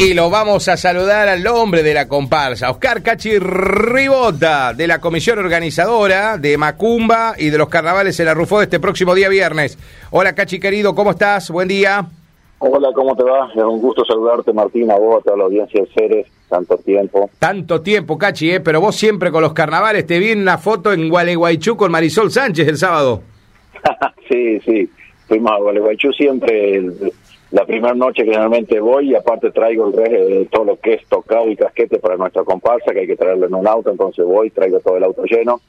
Y lo vamos a saludar al hombre de la comparsa, Oscar Cachi Ribota, de la comisión organizadora de Macumba y de los carnavales en la Rufo de este próximo día viernes. Hola Cachi querido, ¿cómo estás? Buen día. Hola, ¿cómo te va? Es un gusto saludarte, Martín, a vos, a toda la audiencia de Ceres, tanto tiempo. Tanto tiempo, Cachi, ¿eh? pero vos siempre con los carnavales. Te vi en una foto en Gualeguaychú con Marisol Sánchez el sábado. sí, sí, fuimos a Gualeguaychú siempre. El, la primera noche generalmente voy y aparte traigo el resto de todo lo que es tocado y casquete para nuestra comparsa, que hay que traerlo en un auto, entonces voy, traigo todo el auto lleno.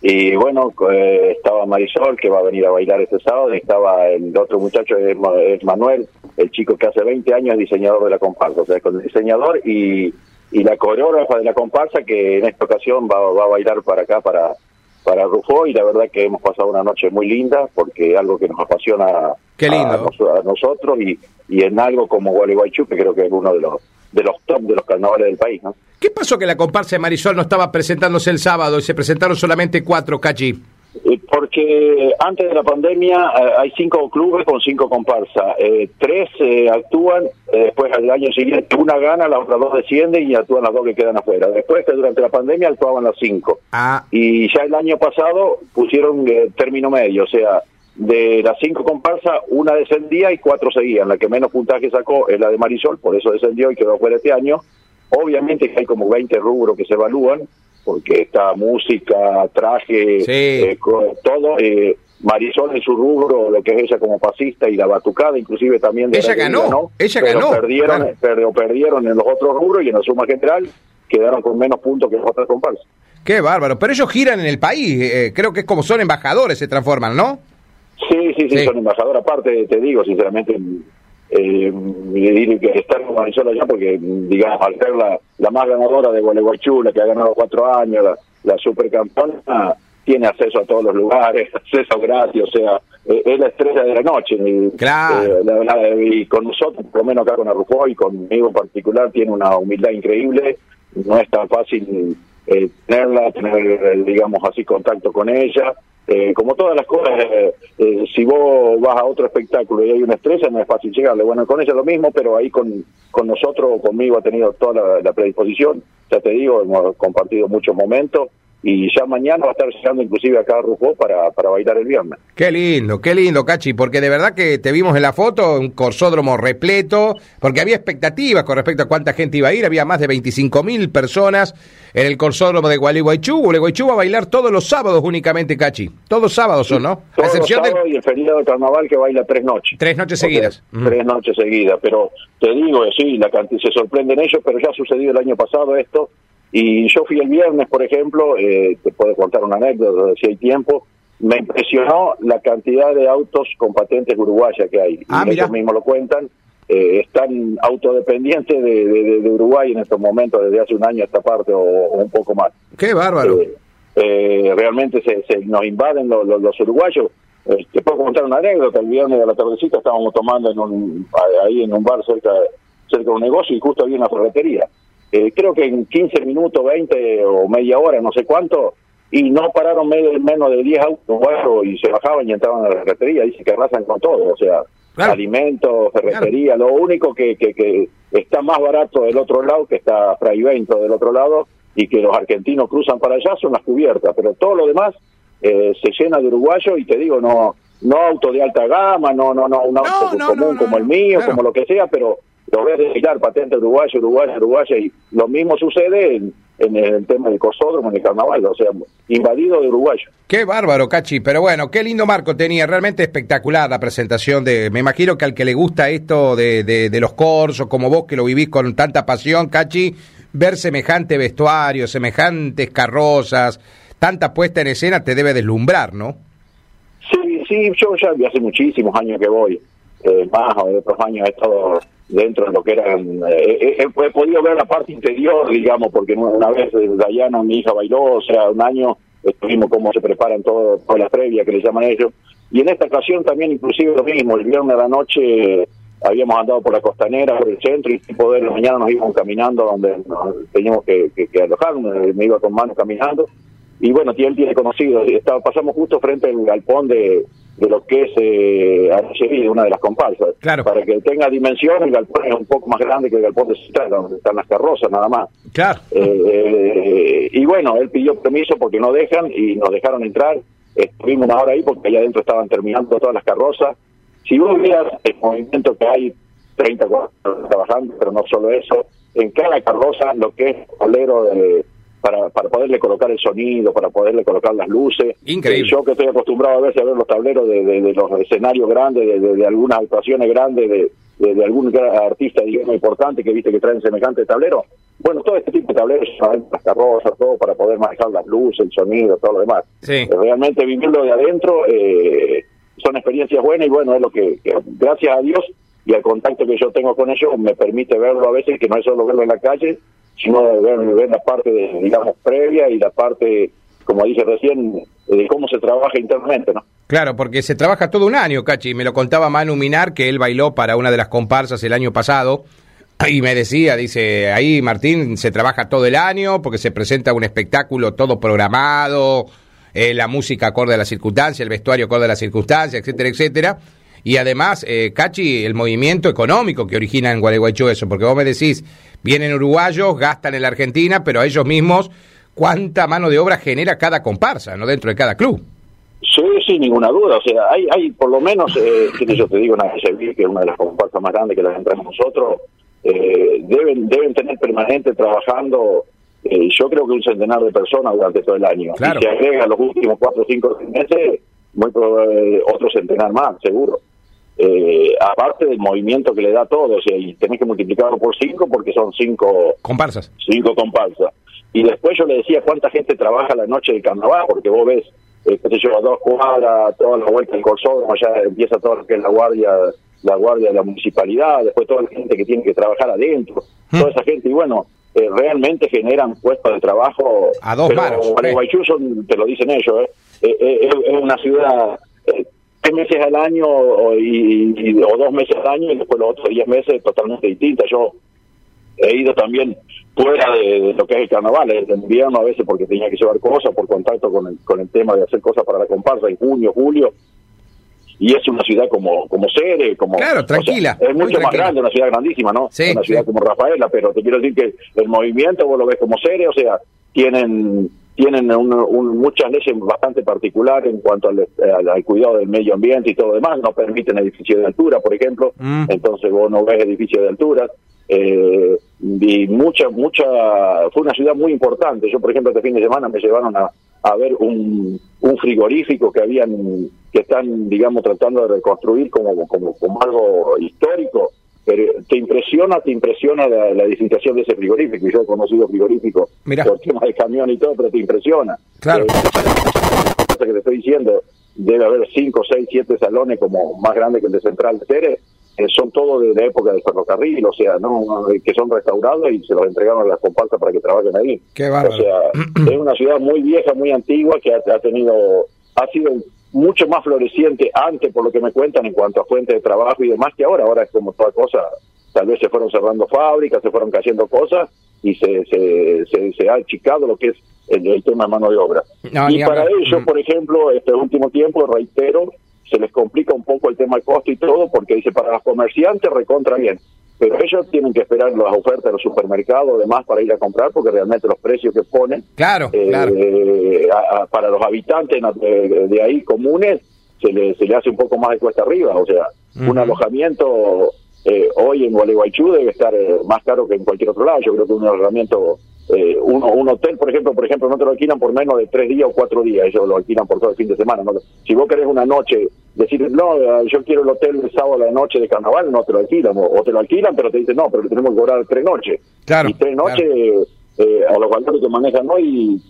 Y bueno, eh, estaba Marisol, que va a venir a bailar este sábado, y estaba el otro muchacho, es, Manuel, el chico que hace 20 años es diseñador de la comparsa, o sea, el diseñador y, y la coreógrafa de la comparsa, que en esta ocasión va, va a bailar para acá, para, para Rufo, y la verdad que hemos pasado una noche muy linda, porque algo que nos apasiona Qué lindo. A, nosotros y, y en algo como Gualeguaychú, que creo que es uno de los de los top de los carnavales del país. ¿no? ¿Qué pasó que la comparsa de Marisol no estaba presentándose el sábado y se presentaron solamente cuatro, Cachi? Porque antes de la pandemia eh, hay cinco clubes con cinco comparsas. Eh, tres eh, actúan, después al año siguiente una gana, las otras dos descienden y actúan las dos que quedan afuera. Después, durante la pandemia, actuaban las cinco. Ah. Y ya el año pasado pusieron término medio, o sea, de las cinco comparsas, una descendía y cuatro seguían. La que menos puntaje sacó es la de Marisol, por eso descendió y quedó fuera este año. Obviamente que hay como 20 rubros que se evalúan, porque está música, traje, eh, todo. Eh, Marisol en su rubro, lo que es ella como pasista y la batucada, inclusive también de ella ganó, ella pero ganó, perdieron, pero perdieron en los otros rubros y en la suma general quedaron con menos puntos que las otras comparsas. Qué bárbaro, pero ellos giran en el país, eh, creo que es como son embajadores, se transforman, ¿no? Sí, sí, sí, son embajadores. Aparte, te digo, sinceramente, eh, que estar con Marisol allá porque, digamos, al ser la, la más ganadora de Gualeguaychú, la que ha ganado cuatro años, la, la supercampeona, tiene acceso a todos los lugares, acceso gratis, o sea, eh, es la estrella de la noche. Y, claro. Eh, y con nosotros, por lo menos acá con Arrufo y conmigo en particular, tiene una humildad increíble, no es tan fácil eh, tenerla, tener, digamos así, contacto con ella. Eh, como todas las cosas, eh, eh, si vos vas a otro espectáculo y hay una estrella, no es fácil llegarle. Bueno, con ella lo mismo, pero ahí con, con nosotros, conmigo ha tenido toda la predisposición. Ya te digo, hemos compartido muchos momentos y ya mañana va a estar llegando inclusive acá a Rufo para, para bailar el viernes. Qué lindo, qué lindo, Cachi, porque de verdad que te vimos en la foto, un corsódromo repleto, porque había expectativas con respecto a cuánta gente iba a ir, había más de 25 mil personas en el corsódromo de Gualeguaychú. Gualeguaychú va a bailar todos los sábados únicamente, Cachi. Todos sábados son, ¿no? Todos excepción los sábados y el feriado de carnaval que baila tres noches. Tres noches seguidas. Tres noches seguidas, pero te digo, sí, la se sorprenden ellos, pero ya ha sucedido el año pasado esto, y yo fui el viernes, por ejemplo, eh, te puedo contar una anécdota si hay tiempo, me impresionó la cantidad de autos con patentes uruguayas que hay. Ah, y ellos mismos lo cuentan. Eh, están autodependientes de, Uruguay en estos momentos, desde hace un año a esta parte o, un poco más. ¡Qué bárbaro! Eh, realmente se, nos invaden los, los, uruguayos. te puedo contar una anécdota. El viernes de la tardecita estábamos tomando en un, ahí en un bar cerca, cerca de un negocio y justo había una ferretería eh, creo que en 15 minutos, 20 o media hora, no sé cuánto, y no pararon menos de 10 autos y se bajaban y entraban a la ferretería. Dice que arrasan con todo, o sea, alimentos, ferretería. Lo único que, que, está más barato del otro lado, que está Fraivento del otro lado, y que los argentinos cruzan para allá, son las cubiertas, pero todo lo demás eh, se llena de uruguayo y te digo, no no auto de alta gama, no no no un auto común como el mío, como lo que sea, pero lo ves desfilar patente uruguayo, uruguaya, uruguaya, y lo mismo sucede en, el tema del cosódromo, en el carnaval, o sea, invadido de uruguayo. Qué bárbaro, Cachi, pero bueno, qué lindo marco tenía, realmente espectacular la presentación de, me imagino que al que le gusta esto de, de, los corsos, como vos que lo vivís con tanta pasión, Cachi, ver semejante vestuario, semejantes carrozas, tanta puesta en escena te debe deslumbrar, ¿no? Sí, sí, yo ya hace muchísimos años que voy, eh, más o de otros años he estado dentro de lo que eran... Eh, eh, he, podido ver la parte interior, digamos, porque una vez Dayana, mi hija, bailó, o sea, un año estuvimos cómo se preparan todo, toda la previa que le llaman ellos. Y en esta ocasión también inclusive lo mismo, el viernes de la noche habíamos andado por la costanera, por el centro, y tipo de la mañana nos íbamos caminando donde teníamos que, que, alojar, me, iba con manos caminando, y bueno, él tiene conocido, estaba, pasamos justo frente al galpón de, de lo que es eh, una de las comparsas. Claro. Para que tenga dimensión, el galpón es un poco más grande que el galpón de Central, donde están las carrozas nada más. Claro. Eh, eh, y bueno, él pidió permiso porque no dejan y nos dejaron entrar. Estuvimos una hora ahí porque allá adentro estaban terminando todas las carrozas. Si vos vieras el movimiento que hay, 30 trabajando, pero no solo eso, en cada carroza lo que es olero de para, para poderle colocar el sonido, para poderle colocar las luces. Increíble. yo que estoy acostumbrado a veces a ver los tableros de, de, los escenarios grandes, de, de, algunas actuaciones grandes, de, de, algún artista, digamos, importante que viste que traen semejante tablero. Bueno, todo este tipo de tableros, las carrozas, todo para poder manejar las luces, el sonido, todo lo demás. Sí. Realmente vivirlo de adentro eh, son experiencias buenas y bueno, es lo que, que, gracias a Dios y al contacto que yo tengo con ellos me permite verlo a veces, que no es solo verlo en la calle, sino de ver, la parte, digamos, previa y la parte, como dije recién, de cómo se trabaja internamente, ¿no? Claro, porque se trabaja todo un año, Cachi. Me lo contaba Manu Minar, que él bailó para una de las comparsas el año pasado. Y me decía, dice, ahí Martín, se trabaja todo el año porque se presenta un espectáculo todo programado, eh, la música acorde a la circunstancia, el vestuario acorde a la circunstancia, etcétera, etcétera. Y además, eh, Cachi, el movimiento económico que origina en Gualeguaychú eso, porque vos me decís, vienen uruguayos, gastan en la Argentina, pero a ellos mismos, ¿cuánta mano de obra genera cada comparsa, no dentro de cada club? Sí, sin ninguna duda. O sea, hay, hay por lo menos, eh, yo te digo, una que es una de las comparsas más grandes que las entramos nosotros, eh, deben, deben tener permanente trabajando, eh, yo creo que un centenar de personas durante todo el año. Claro. Y se agrega los últimos cuatro o cinco meses, muy probable, otro centenar más, seguro eh, aparte del movimiento que le da todo, o sea, y tenés que multiplicarlo por cinco porque son cinco comparsas. Cinco comparsas. Y después yo le decía cuánta gente trabaja la noche de carnaval, porque vos ves, eh, que se lleva dos cuadras, toda la vuelta del corsódromo, ya empieza todo lo que es la guardia la guardia de la municipalidad, después toda la gente que tiene que trabajar adentro, mm. toda esa gente, y bueno, eh, realmente generan puestos de trabajo. A dos manos. son, te lo dicen ellos, ¿eh? eh, eh es una ciudad tres meses al año o, y, o dos meses al año y después los otros diez meses totalmente distinta. Yo he ido también fuera de, lo que es el carnaval, el invierno a veces porque tenía que llevar cosas por contacto con el, con el tema de hacer cosas para la comparsa en junio, julio. Y es una ciudad como como Cere, como... Claro, tranquila. es mucho más grande, una ciudad grandísima, ¿no? Sí, una ciudad como Rafaela, pero te quiero decir que el movimiento vos lo ves como Cere, o sea, tienen tienen un, muchas leyes bastante particulares en cuanto al, al, cuidado del medio ambiente y todo lo demás, no permiten edificios de altura, por ejemplo, mm. entonces vos no ves edificios de altura, eh, y mucha, mucha, fue una ciudad muy importante, yo por ejemplo este fin de semana me llevaron a, a ver un, un frigorífico que habían, que están, digamos, tratando de reconstruir como, como, como algo histórico, pero te impresiona, te impresiona la, edificación de ese frigorífico. Yo he conocido frigoríficos por temas de camión y todo, pero te impresiona. Claro. Eh, que te estoy diciendo, debe haber 5, 6, 7 salones como más grandes que el de Central de Ceres, eh, son todos de la época del ferrocarril, o sea, no que son restaurados y se los entregaron a las comparsas para que trabajen ahí. Qué o sea, es una ciudad muy vieja, muy antigua, que ha, ha tenido, ha sido mucho más floreciente antes, por lo que me cuentan, en cuanto a fuentes de trabajo y demás, que ahora. Ahora es como toda cosa, tal vez se fueron cerrando fábricas, se fueron cayendo cosas y se, se, se, ha achicado lo que es el, tema de mano de obra. y para ellos, mm. por ejemplo, este último tiempo, reitero, se les complica un poco el tema del costo y todo, porque dice, para los comerciantes recontra bien, pero ellos tienen que esperar las ofertas de los supermercados, además, para ir a comprar, porque realmente los precios que ponen claro, eh, claro. para los habitantes de, ahí comunes se le, se le hace un poco más de cuesta arriba, o sea, un alojamiento eh, hoy en Gualeguaychú debe estar eh, más caro que en cualquier otro lado, yo creo que un alojamiento eh, un hotel, por ejemplo, por ejemplo, no te lo alquilan por menos de tres días o cuatro días, ellos lo alquilan por todo el fin de semana. Si vos querés una noche, decir, no, yo quiero el hotel el sábado a la noche de carnaval, no te lo alquilan, o, te lo alquilan, pero te dicen, no, pero tenemos que cobrar tres noches. Claro, y tres noches, eh, a los valores que manejan hoy,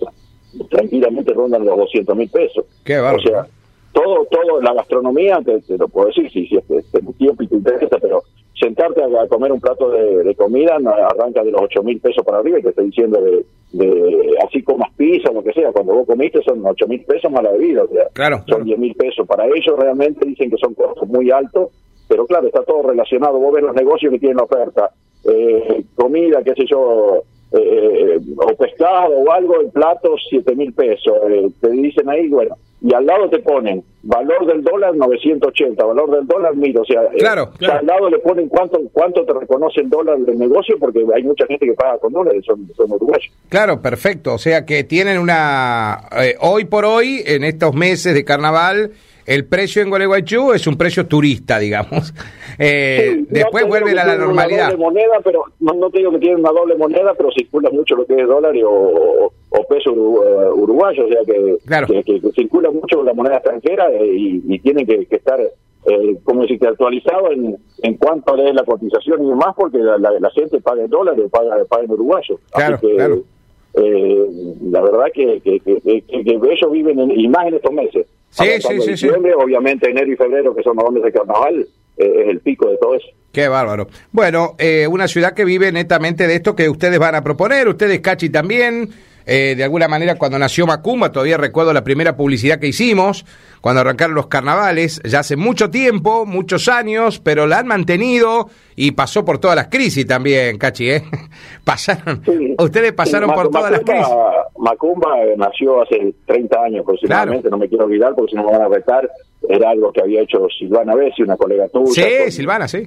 tranquilamente rondan los 200 mil pesos. Qué o sea, todo, todo, la gastronomía, te, lo puedo decir, si, si es, es, tiempo y te interesa, pero sentarte a, comer un plato de, comida arranca de los ocho mil pesos para arriba y te estoy diciendo de, de así como pizza lo que sea cuando vos comiste son ocho mil pesos más la bebida o sea claro, son diez mil pesos para ellos realmente dicen que son costos muy altos pero claro está todo relacionado vos ves los negocios que tienen oferta eh, comida qué sé yo eh, o pescado o algo, el plato siete mil pesos. Eh, te dicen ahí, bueno, y al lado te ponen valor del dólar 980, valor del dólar 1000, o sea, eh, claro, al lado le ponen cuánto cuánto te reconoce el dólar del negocio porque hay mucha gente que paga con dólares, son, son uruguayos. Claro, perfecto, o sea que tienen una, hoy por hoy, en estos meses de carnaval, el precio en Gualeguaychú es un precio turista, digamos. Eh, después vuelve a la normalidad. Doble moneda, pero no, te digo que tienen una doble moneda, pero circula mucho lo que es dólar o, peso eh, uruguayo, o sea que, que, circula mucho la moneda extranjera eh, y, tienen que, estar, como si que actualizado en, en cuanto es la cotización y demás, porque la, gente paga en dólares o paga, paga en uruguayo. Claro, claro. la verdad que, que, ellos viven, en, y más en estos meses. Sí, sí, sí, Obviamente enero y febrero, que son los meses de carnaval, eh, es el pico de todo eso. Qué bárbaro. Bueno, eh, una ciudad que vive netamente de esto que ustedes van a proponer, ustedes, Cachi, también. Eh, de alguna manera, cuando nació Macumba, todavía recuerdo la primera publicidad que hicimos, cuando arrancaron los carnavales, ya hace mucho tiempo, muchos años, pero la han mantenido y pasó por todas las crisis también, Cachi, ¿eh? Pasaron, ustedes pasaron por todas las crisis. Macumba nació hace 30 años aproximadamente, no me quiero olvidar porque si no me van a retar, era algo que había hecho Silvana Bessi, una colega tuya. Sí, Silvana, sí.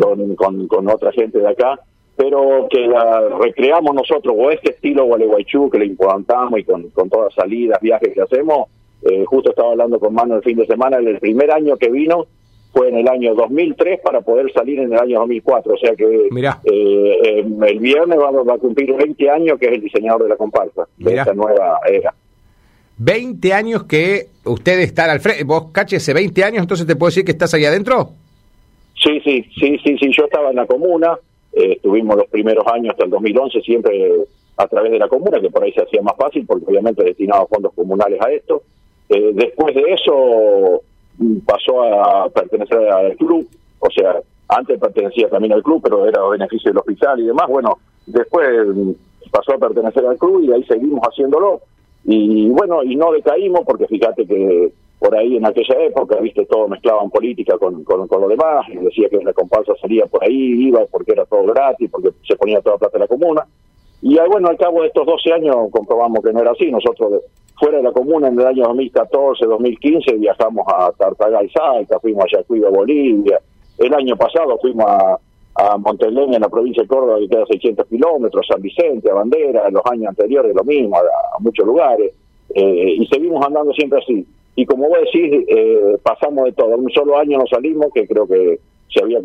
Con, con, con otra gente de acá pero que la recreamos nosotros, o este estilo Gualeguaychú que le implantamos y con, con todas salidas, viajes que hacemos, eh, justo estaba hablando con Mano el fin de semana, el primer año que vino fue en el año 2003 para poder salir en el año 2004, o sea que eh, el viernes va, va, a cumplir 20 años que es el diseñador de la comparsa, de esta nueva era. 20 años que ustedes están al frente, vos caché hace 20 años, entonces te puedo decir que estás ahí adentro. Sí, sí, sí, sí, sí, yo estaba en la comuna, eh, estuvimos los primeros años hasta el 2011 siempre a través de la comuna, que por ahí se hacía más fácil porque obviamente destinaba fondos comunales a esto. Eh, después de eso mm, pasó a pertenecer al club, o sea, antes pertenecía también al club, pero era beneficio del hospital y demás. Bueno, después mm, pasó a pertenecer al club y ahí seguimos haciéndolo. Y bueno, y no decaímos porque fíjate que por ahí en aquella época, viste, todo mezclaban política con, con, lo demás, y decía que la comparsa salía por ahí, iba porque era todo gratis, porque se ponía toda plata en la comuna. Y bueno, al cabo de estos 12 años comprobamos que no era así. Nosotros, fuera de la comuna, en el año 2014, 2015, viajamos a Tartagal Salta, fuimos a Yacuiba, Bolivia. El año pasado fuimos a, a en la provincia de Córdoba, que queda a 600 kilómetros, San Vicente, a Bandera, en los años anteriores lo mismo, a, muchos lugares. Eh, y seguimos andando siempre así y como vos decís, eh, pasamos de todo. Un solo año nos salimos, que creo que se había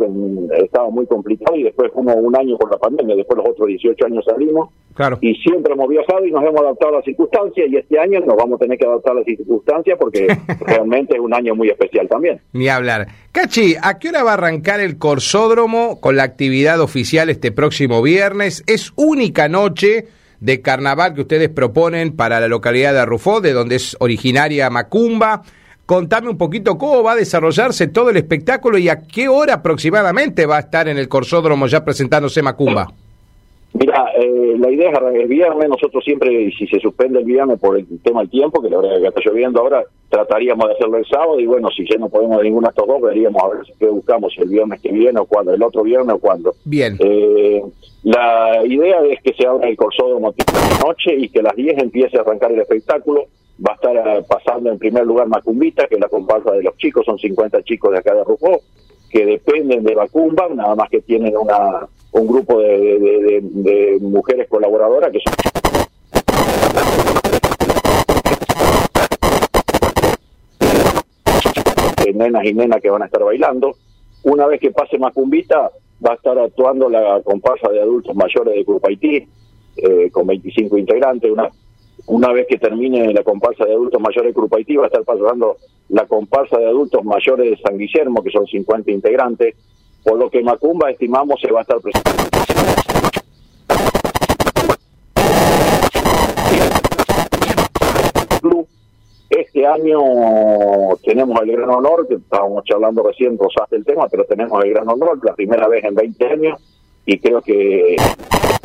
estaba muy complicado, y después como un año por la pandemia, después los otros 18 años salimos. Claro. Y siempre hemos viajado y nos hemos adaptado a las circunstancias, y este año nos vamos a tener que adaptar a las circunstancias porque realmente es un año muy especial también. Ni hablar. Cachi, ¿a qué hora va a arrancar el Corsódromo con la actividad oficial este próximo viernes? Es única noche de carnaval que ustedes proponen para la localidad de Arrufó, de donde es originaria Macumba. Contame un poquito cómo va a desarrollarse todo el espectáculo y a qué hora aproximadamente va a estar en el Corsódromo ya presentándose Macumba. Mira, eh, la idea es el viernes, nosotros siempre, si se suspende el viernes por el tema del tiempo, que la verdad que está lloviendo ahora, trataríamos de hacerlo el sábado y bueno, si ya no podemos de ninguno de estos dos, veríamos a ver qué buscamos, si el viernes que viene o cuando, el otro viernes o cuando. Bien. Eh, la idea es que se abra el corsódromo de noche y que a las 10 empiece a arrancar el espectáculo. Va a estar eh, pasando en primer lugar Macumbita, que es la comparsa de los chicos, son 50 chicos de acá de Rufó, que dependen de Macumba, nada más que tienen una un grupo de, mujeres colaboradoras que son nenas y nenas que van a estar bailando. Una vez que pase Macumbita, va a estar actuando la comparsa de adultos mayores de Grupo Haití, eh, con 25 integrantes. Una, una vez que termine la comparsa de adultos mayores Haití, va a estar pasando la comparsa de adultos mayores de San Guillermo, que son 50 integrantes por lo que Macumba estimamos se va a estar presentando. Este año tenemos el gran honor, que estábamos charlando recién, rosaste el tema, pero tenemos el gran honor, la primera vez en 20 años, y creo que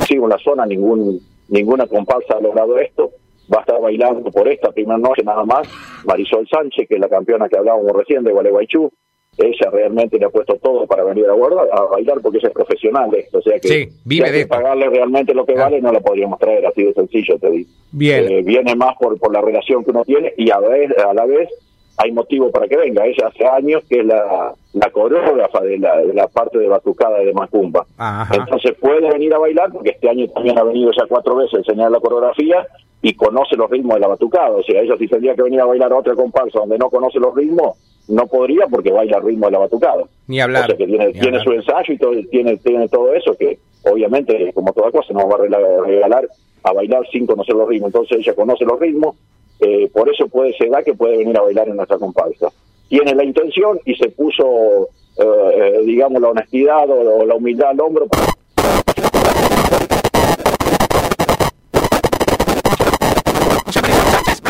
sigo en la zona, ningún ninguna comparsa ha logrado esto. Va a estar bailando por esta primera noche nada más Marisol Sánchez, que es la campeona que hablábamos recién de Gualeguaychú, ella realmente le ha puesto todo para venir a, guardar, a bailar porque ella es profesional de esto, o sea que sí, vive de pagarle realmente lo que vale no la podríamos traer, así de sencillo te digo. Bien. Eh, viene más por, por la relación que uno tiene y a, vez, a la vez hay motivo para que venga. Ella hace años que es la, la coreógrafa de la, de la parte de batucada de Macumba. Entonces puede venir a bailar porque este año también ha venido ya cuatro veces a enseñar la coreografía y conoce los ritmos de la batucada. O sea, ella si tendría que venir a bailar a otra comparsa donde no conoce los ritmos, no podría porque baila el ritmo de la batucada. Ni hablar. O sea, que tiene, tiene su ensayo y todo, tiene, tiene todo eso que obviamente, como toda cosa, no va a regalar a bailar sin conocer los ritmos. Entonces ella conoce los ritmos eh, por eso puede ser que puede venir a bailar en nuestra comparsa. Tiene la intención y se puso, eh, digamos, la honestidad o, la humildad al hombro.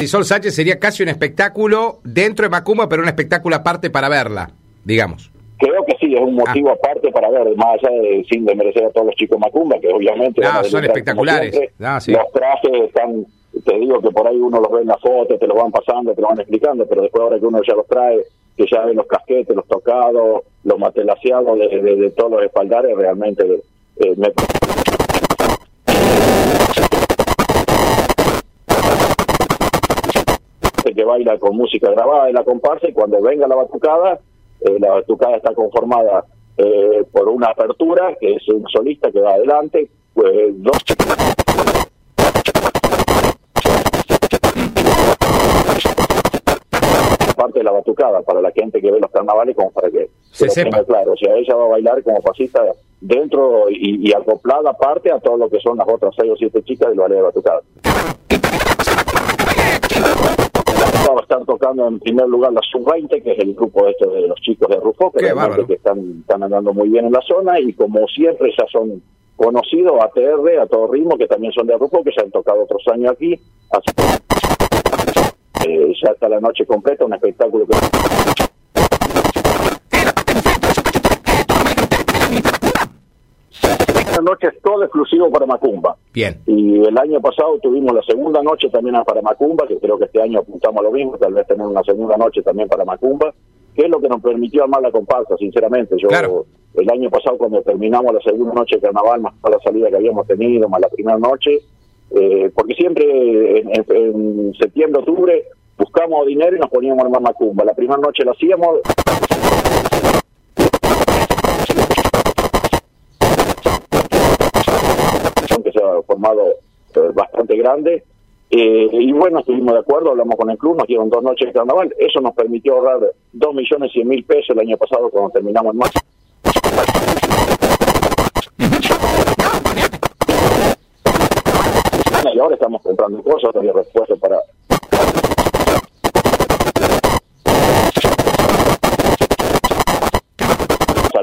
Sol Sánchez sería casi un espectáculo dentro de Macumba, pero un espectáculo aparte para verla, digamos. Creo que sí, es un motivo ah. aparte para ver, más allá de, sin desmerecer a todos los chicos Macumba, que obviamente... Ah, son espectaculares. Ah, los trajes están te digo que por ahí uno los ve en la foto, te lo van pasando, te lo van explicando, pero después ahora que uno ya los trae, que ya ve los casquetes, los tocados, los matelaseados de, todos los espaldares, realmente eh, me que baila con música grabada de la comparsa y cuando venga la batucada, eh, la batucada está conformada eh, por una apertura, que es un solista que va adelante, pues dos parte de la batucada para la gente que ve los carnavales como para que se sepa. claro. O sea ella va a bailar como pasista dentro y, acoplada aparte a todo lo que son las otras seis o siete chicas del ballet de batucada. Va a estar tocando en primer lugar la sub-20 que es el grupo este de los chicos de Rufo que, que están, están andando muy bien en la zona y como siempre ya son conocidos ATR a todo ritmo que también son de Rufo que se han tocado otros años aquí eh, ya está la noche completa, un espectáculo que... Esta noche es todo exclusivo para Macumba. Bien. Y el año pasado tuvimos la segunda noche también para Macumba, que creo que este año apuntamos a lo mismo, tal vez tener una segunda noche también para Macumba, que es lo que nos permitió armar la comparsa, sinceramente. Yo el año pasado cuando terminamos la segunda noche de carnaval, más la salida que habíamos tenido, más la primera noche, eh, porque siempre en, septiembre, octubre buscamos dinero y nos poníamos en Macumba. La primera noche lo hacíamos. que se ha formado eh, bastante grande. Eh, y bueno, estuvimos de acuerdo, hablamos con el club, nos dieron dos noches de carnaval. Eso nos permitió ahorrar dos millones cien mil pesos el año pasado cuando terminamos el máximo. y ahora estamos comprando cosas, refuerzos para...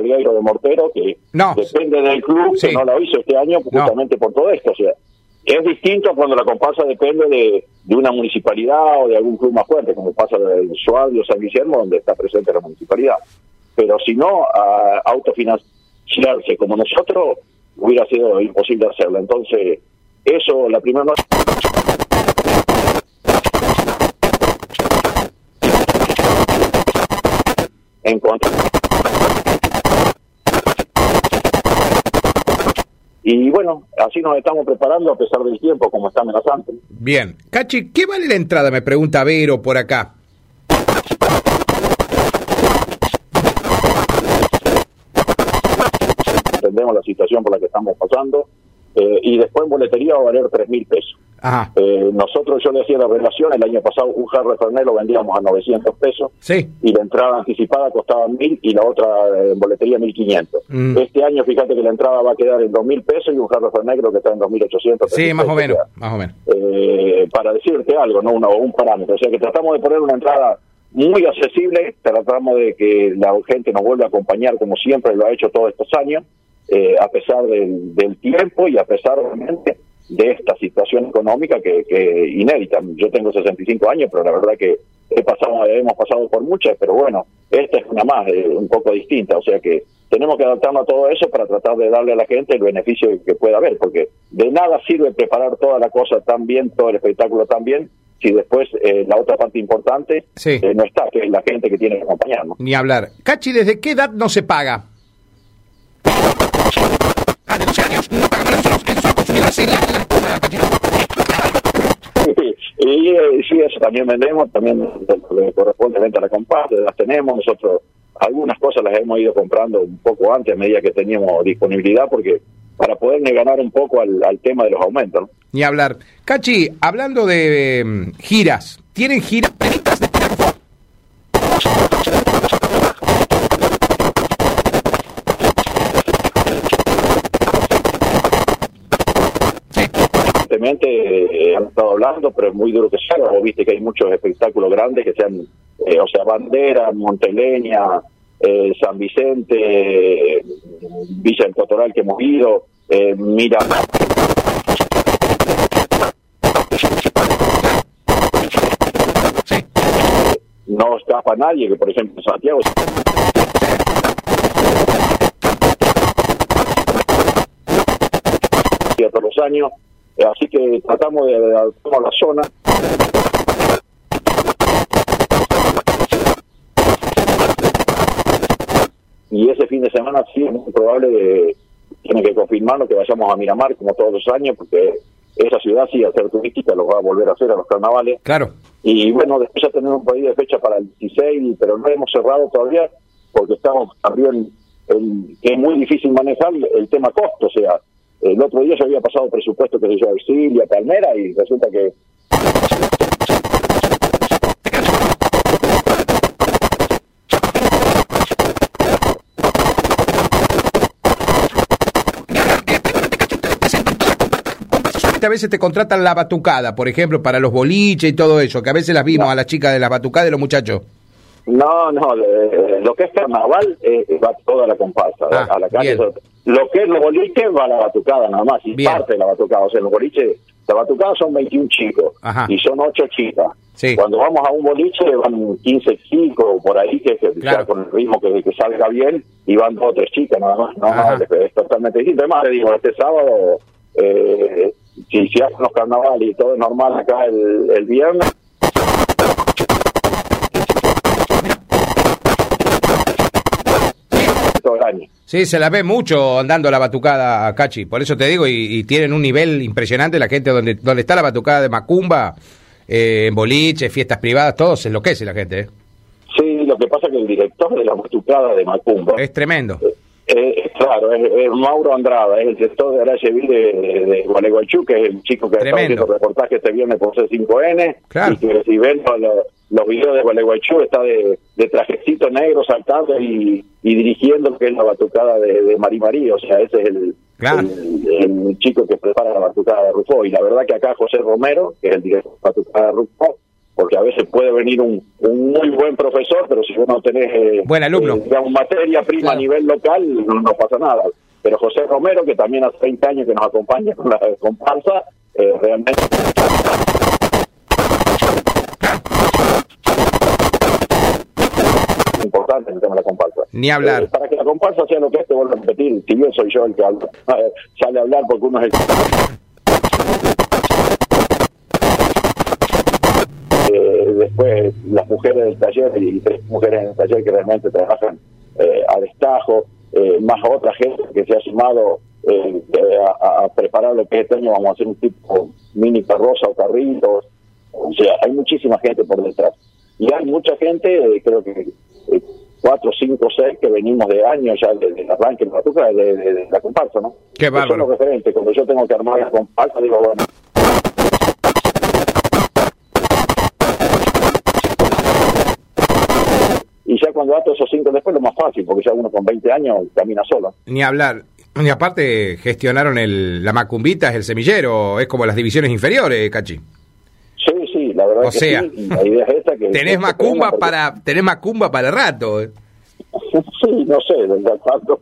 Salgueiro de Mortero, que depende del club, que no lo hizo este año justamente por todo esto. O sea, es distinto cuando la comparsa depende de, de, una municipalidad o de algún club más fuerte, como pasa en Suárez o San Guillermo, donde está presente la municipalidad. Pero si no, a autofinanciarse como nosotros, hubiera sido imposible hacerlo. Entonces, eso, la primera noche. En contra. Y bueno, así nos estamos preparando a pesar del tiempo, como está amenazante. Bien. Cachi, ¿qué vale la entrada? Me pregunta Vero por acá. Entendemos la situación por la que estamos pasando eh, y después en boletería va a valer tres mil pesos. Eh, nosotros, yo le hacía la relación, el año pasado un jarro de lo vendíamos a 900 pesos sí. y la entrada anticipada costaba mil y la otra eh, en boletería 1500. Mm. Este año, fíjate que la entrada va a quedar en dos mil pesos y un jarro de negro que está en 2800 pesos. Sí, más o menos, más o menos. para decirte algo, no un parámetro. O sea que tratamos de poner una entrada muy accesible, tratamos de que la gente nos vuelva a acompañar como siempre lo ha hecho todos estos años eh, a pesar del, tiempo y a pesar obviamente de esta situación económica que, que inédita. Yo tengo 65 años, pero la verdad que he pasado, hemos pasado por muchas, pero bueno, esta es una más, eh, un poco distinta, o sea que tenemos que adaptarnos a todo eso para tratar de darle a la gente el beneficio que pueda haber, porque de nada sirve preparar toda la cosa tan bien, todo el espectáculo tan bien, si después eh, la otra parte importante Sí. eh, no está, que es la gente que tiene que acompañarnos. Ni hablar. Cachi, ¿desde qué edad no se paga? Y eh, sí, eso también vendemos, también corresponde venta a la comparsa, las tenemos, nosotros algunas cosas las hemos ido comprando un poco antes a medida que teníamos disponibilidad, porque para poderle ganar un poco al, al tema de los aumentos. Ni hablar. Cachi, hablando de mm, giras, ¿tienen giras Evidentemente eh, han estado hablando, pero es muy duro que se haga. Vos viste que hay muchos espectáculos grandes que sean, eh, o sea, Bandera, Monteleña, eh, San Vicente, Villa del Totoral que hemos ido, eh, mira. No escapa nadie, que por ejemplo Santiago todos los años, así que tratamos de adaptarnos a la zona. Y ese fin de semana sí es muy probable, de, tiene que confirmarlo, que vayamos a Miramar como todos los años, porque esa ciudad sí, al ser turística, lo va a volver a hacer a los carnavales. Claro. Y bueno, después ya tenemos un pedido de fecha para el 16, pero no hemos cerrado todavía porque estamos también, en, que es muy difícil manejar el tema costo. O sea, el otro día yo había pasado presupuesto que se yo, Auxilia, Palmera, y resulta que A veces te contratan la batucada, por ejemplo, para los boliches y todo eso, que a veces las vimos a las chicas de las batucadas de los muchachos. No, no, eh, lo que es carnaval eh, va toda la comparsa, Ah, a la calle. bien. Lo que es los boliches va a la batucada nada más, y Bien. parte de la batucada. O sea, los boliches, la batucada son 21 chicos Ajá. y son 8 chicas. Sí. Cuando vamos a un boliche van 15 chicos por ahí, que, que Claro. ya con el ritmo que, que salga bien, y van dos o tres chicas nada más. No, es, es totalmente distinto. Además, le digo, este sábado, eh, si, si hacen los carnavales y todo es normal acá el, el viernes, Sí, se las ve mucho andando la batucada, Cachi. Por eso te digo, y, y tienen un nivel impresionante la gente donde, donde está la batucada de Macumba, eh, en boliches, fiestas privadas, todo se enloquece la gente. ¿eh? Sí, lo que pasa es que el director de la batucada de Macumba, Es tremendo. eh, claro, es, es Mauro Andrada, es el director de Araya Vil de, de, Gualeguaychú, que es el chico que Tremendo. haciendo reportaje este viernes por C5N, Claro. y que si ven los, los- los videos de Gualeguaychú está de, de trajecito negro saltando y, y dirigiendo lo que es la batucada de, de Mari Marí, o sea, ese es el, Claro. el, el chico que prepara la batucada de Rufo, y la verdad que acá José Romero, que es el director de la batucada de Rufo, porque a veces puede venir un, un muy buen profesor, pero si vos no tenés eh, Buen alumno. eh, digamos, materia prima Claro. a nivel local, no, no pasa nada. Pero José Romero, que también hace 30 años que nos acompaña con la comparsa, eh, realmente importante en el tema de la comparsa. Ni hablar. Eh, para que la comparsa sea lo que es, te vuelvo a repetir, si bien soy yo el que habla, eh, sale a hablar porque uno es el Eh, después las mujeres del taller y tres mujeres en el taller que realmente trabajan eh, a destajo, eh, más otra gente que se ha sumado a, a preparar lo que es este año vamos a hacer un tipo mini carroza o carritos, o sea, hay muchísima gente por detrás. Y hay mucha gente, eh, creo que eh, cuatro, cinco, seis que venimos de años ya desde el arranque de la de, de- de la comparsa, ¿no? Qué Que bárbaro. Son los referentes. Cuando yo tengo que armar la comparsa, digo, bueno, y ya cuando ato esos cinco después lo más fácil, porque ya uno con 20 años camina solo. Ni hablar. Y aparte gestionaron el, la macumbita, es el semillero, es como las divisiones inferiores, Cachi. La verdad O que sea, sí. y La idea es esta que... Tenés macumba porque- para, tenés macumba para rato. eh. Sí, no sé,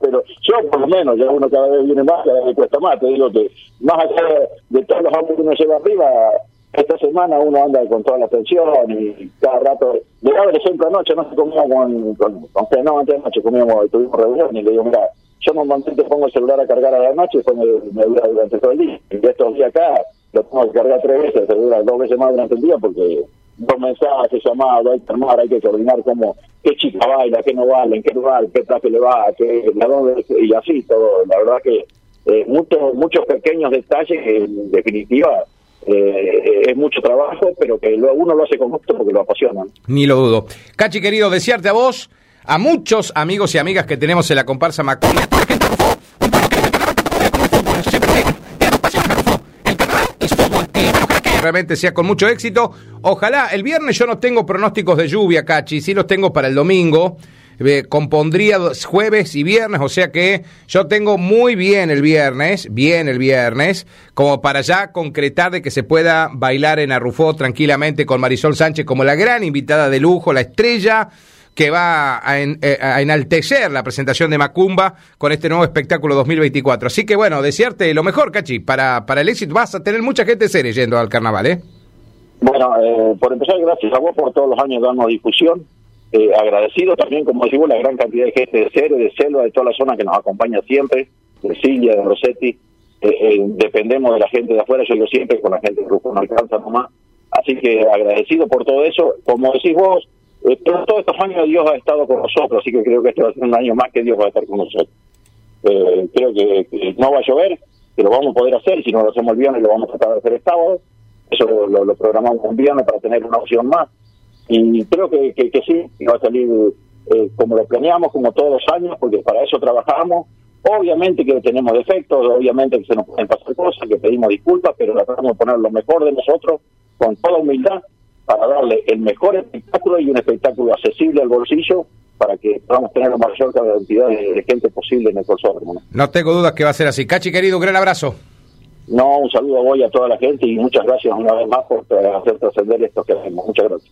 pero yo por lo menos, ya uno cada vez viene más, cada vez cuesta más. Te digo que más allá de, todos los años que uno lleva arriba, esta semana uno anda con toda la atención y cada rato. Llegaba el ejemplo anoche, no sé, comíamos con, con, no, antes de anoche comíamos, tuvimos reunión y le digo, mira, yo normalmente pongo el celular a cargar a la noche y después me, me dura durante todo el día. Y estos días acá lo tengo que cargar tres veces, dos veces más durante el día porque dos mensajes, llamados, hay que armar, hay que coordinar cómo, qué chica baila, qué no baila, en qué lugar, qué traje le va, qué, la dónde, y así todo. La verdad que eh, muchos muchos pequeños detalles en definitiva eh, es mucho trabajo, pero que uno lo hace con gusto porque lo apasiona. Ni lo dudo. Cachi, querido, desearte a vos, a muchos amigos y amigas que tenemos en la comparsa Maconia, realmente sea con mucho éxito. Ojalá, el viernes yo no tengo pronósticos de lluvia, Cachi, sí los tengo para el domingo. Eh, compondría jueves y viernes, o sea que yo tengo muy bien el viernes, bien el viernes, como para ya concretar de que se pueda bailar en Arrufó tranquilamente con Marisol Sánchez como la gran invitada de lujo, la estrella que va a, eh, enaltecer la presentación de Macumba con este nuevo espectáculo 2024. Así que bueno, desearte lo mejor, Cachi, para, para el éxito. Vas a tener mucha gente seria yendo al carnaval, ¿eh? Bueno, eh, por empezar, gracias a vos por todos los años darnos difusión. Eh, agradecido también, como decimos, la gran cantidad de gente de Cero, de Selva, de toda la zona que nos acompaña siempre, de Silvia, de Rosetti. Eh, eh, dependemos de la gente de afuera, yo digo siempre, con la gente de grupo no alcanza nomás. Así que agradecido por todo eso. Como decís vos, todos estos años Dios ha estado con nosotros, así que creo que este va a ser un año más que Dios va a estar con nosotros. creo que, no va a llover, que lo vamos a poder hacer, si no lo hacemos el viernes lo vamos a tratar de hacer el sábado. Eso lo, programamos un viernes para tener una opción más y creo que, que, sí, va a salir eh, como lo planeamos, como todos los años, porque para eso trabajamos. Obviamente que tenemos defectos, obviamente que se nos pueden pasar cosas, que pedimos disculpas, pero tratamos de poner lo mejor de nosotros con toda humildad para darle el mejor espectáculo y un espectáculo accesible al bolsillo para que podamos tener la mayor cantidad de, gente posible en el curso No tengo dudas que va a ser así. Cachi, querido, un gran abrazo. No, un saludo a vos y a toda la gente y muchas gracias una vez más por hacer trascender esto que hacemos. Muchas gracias.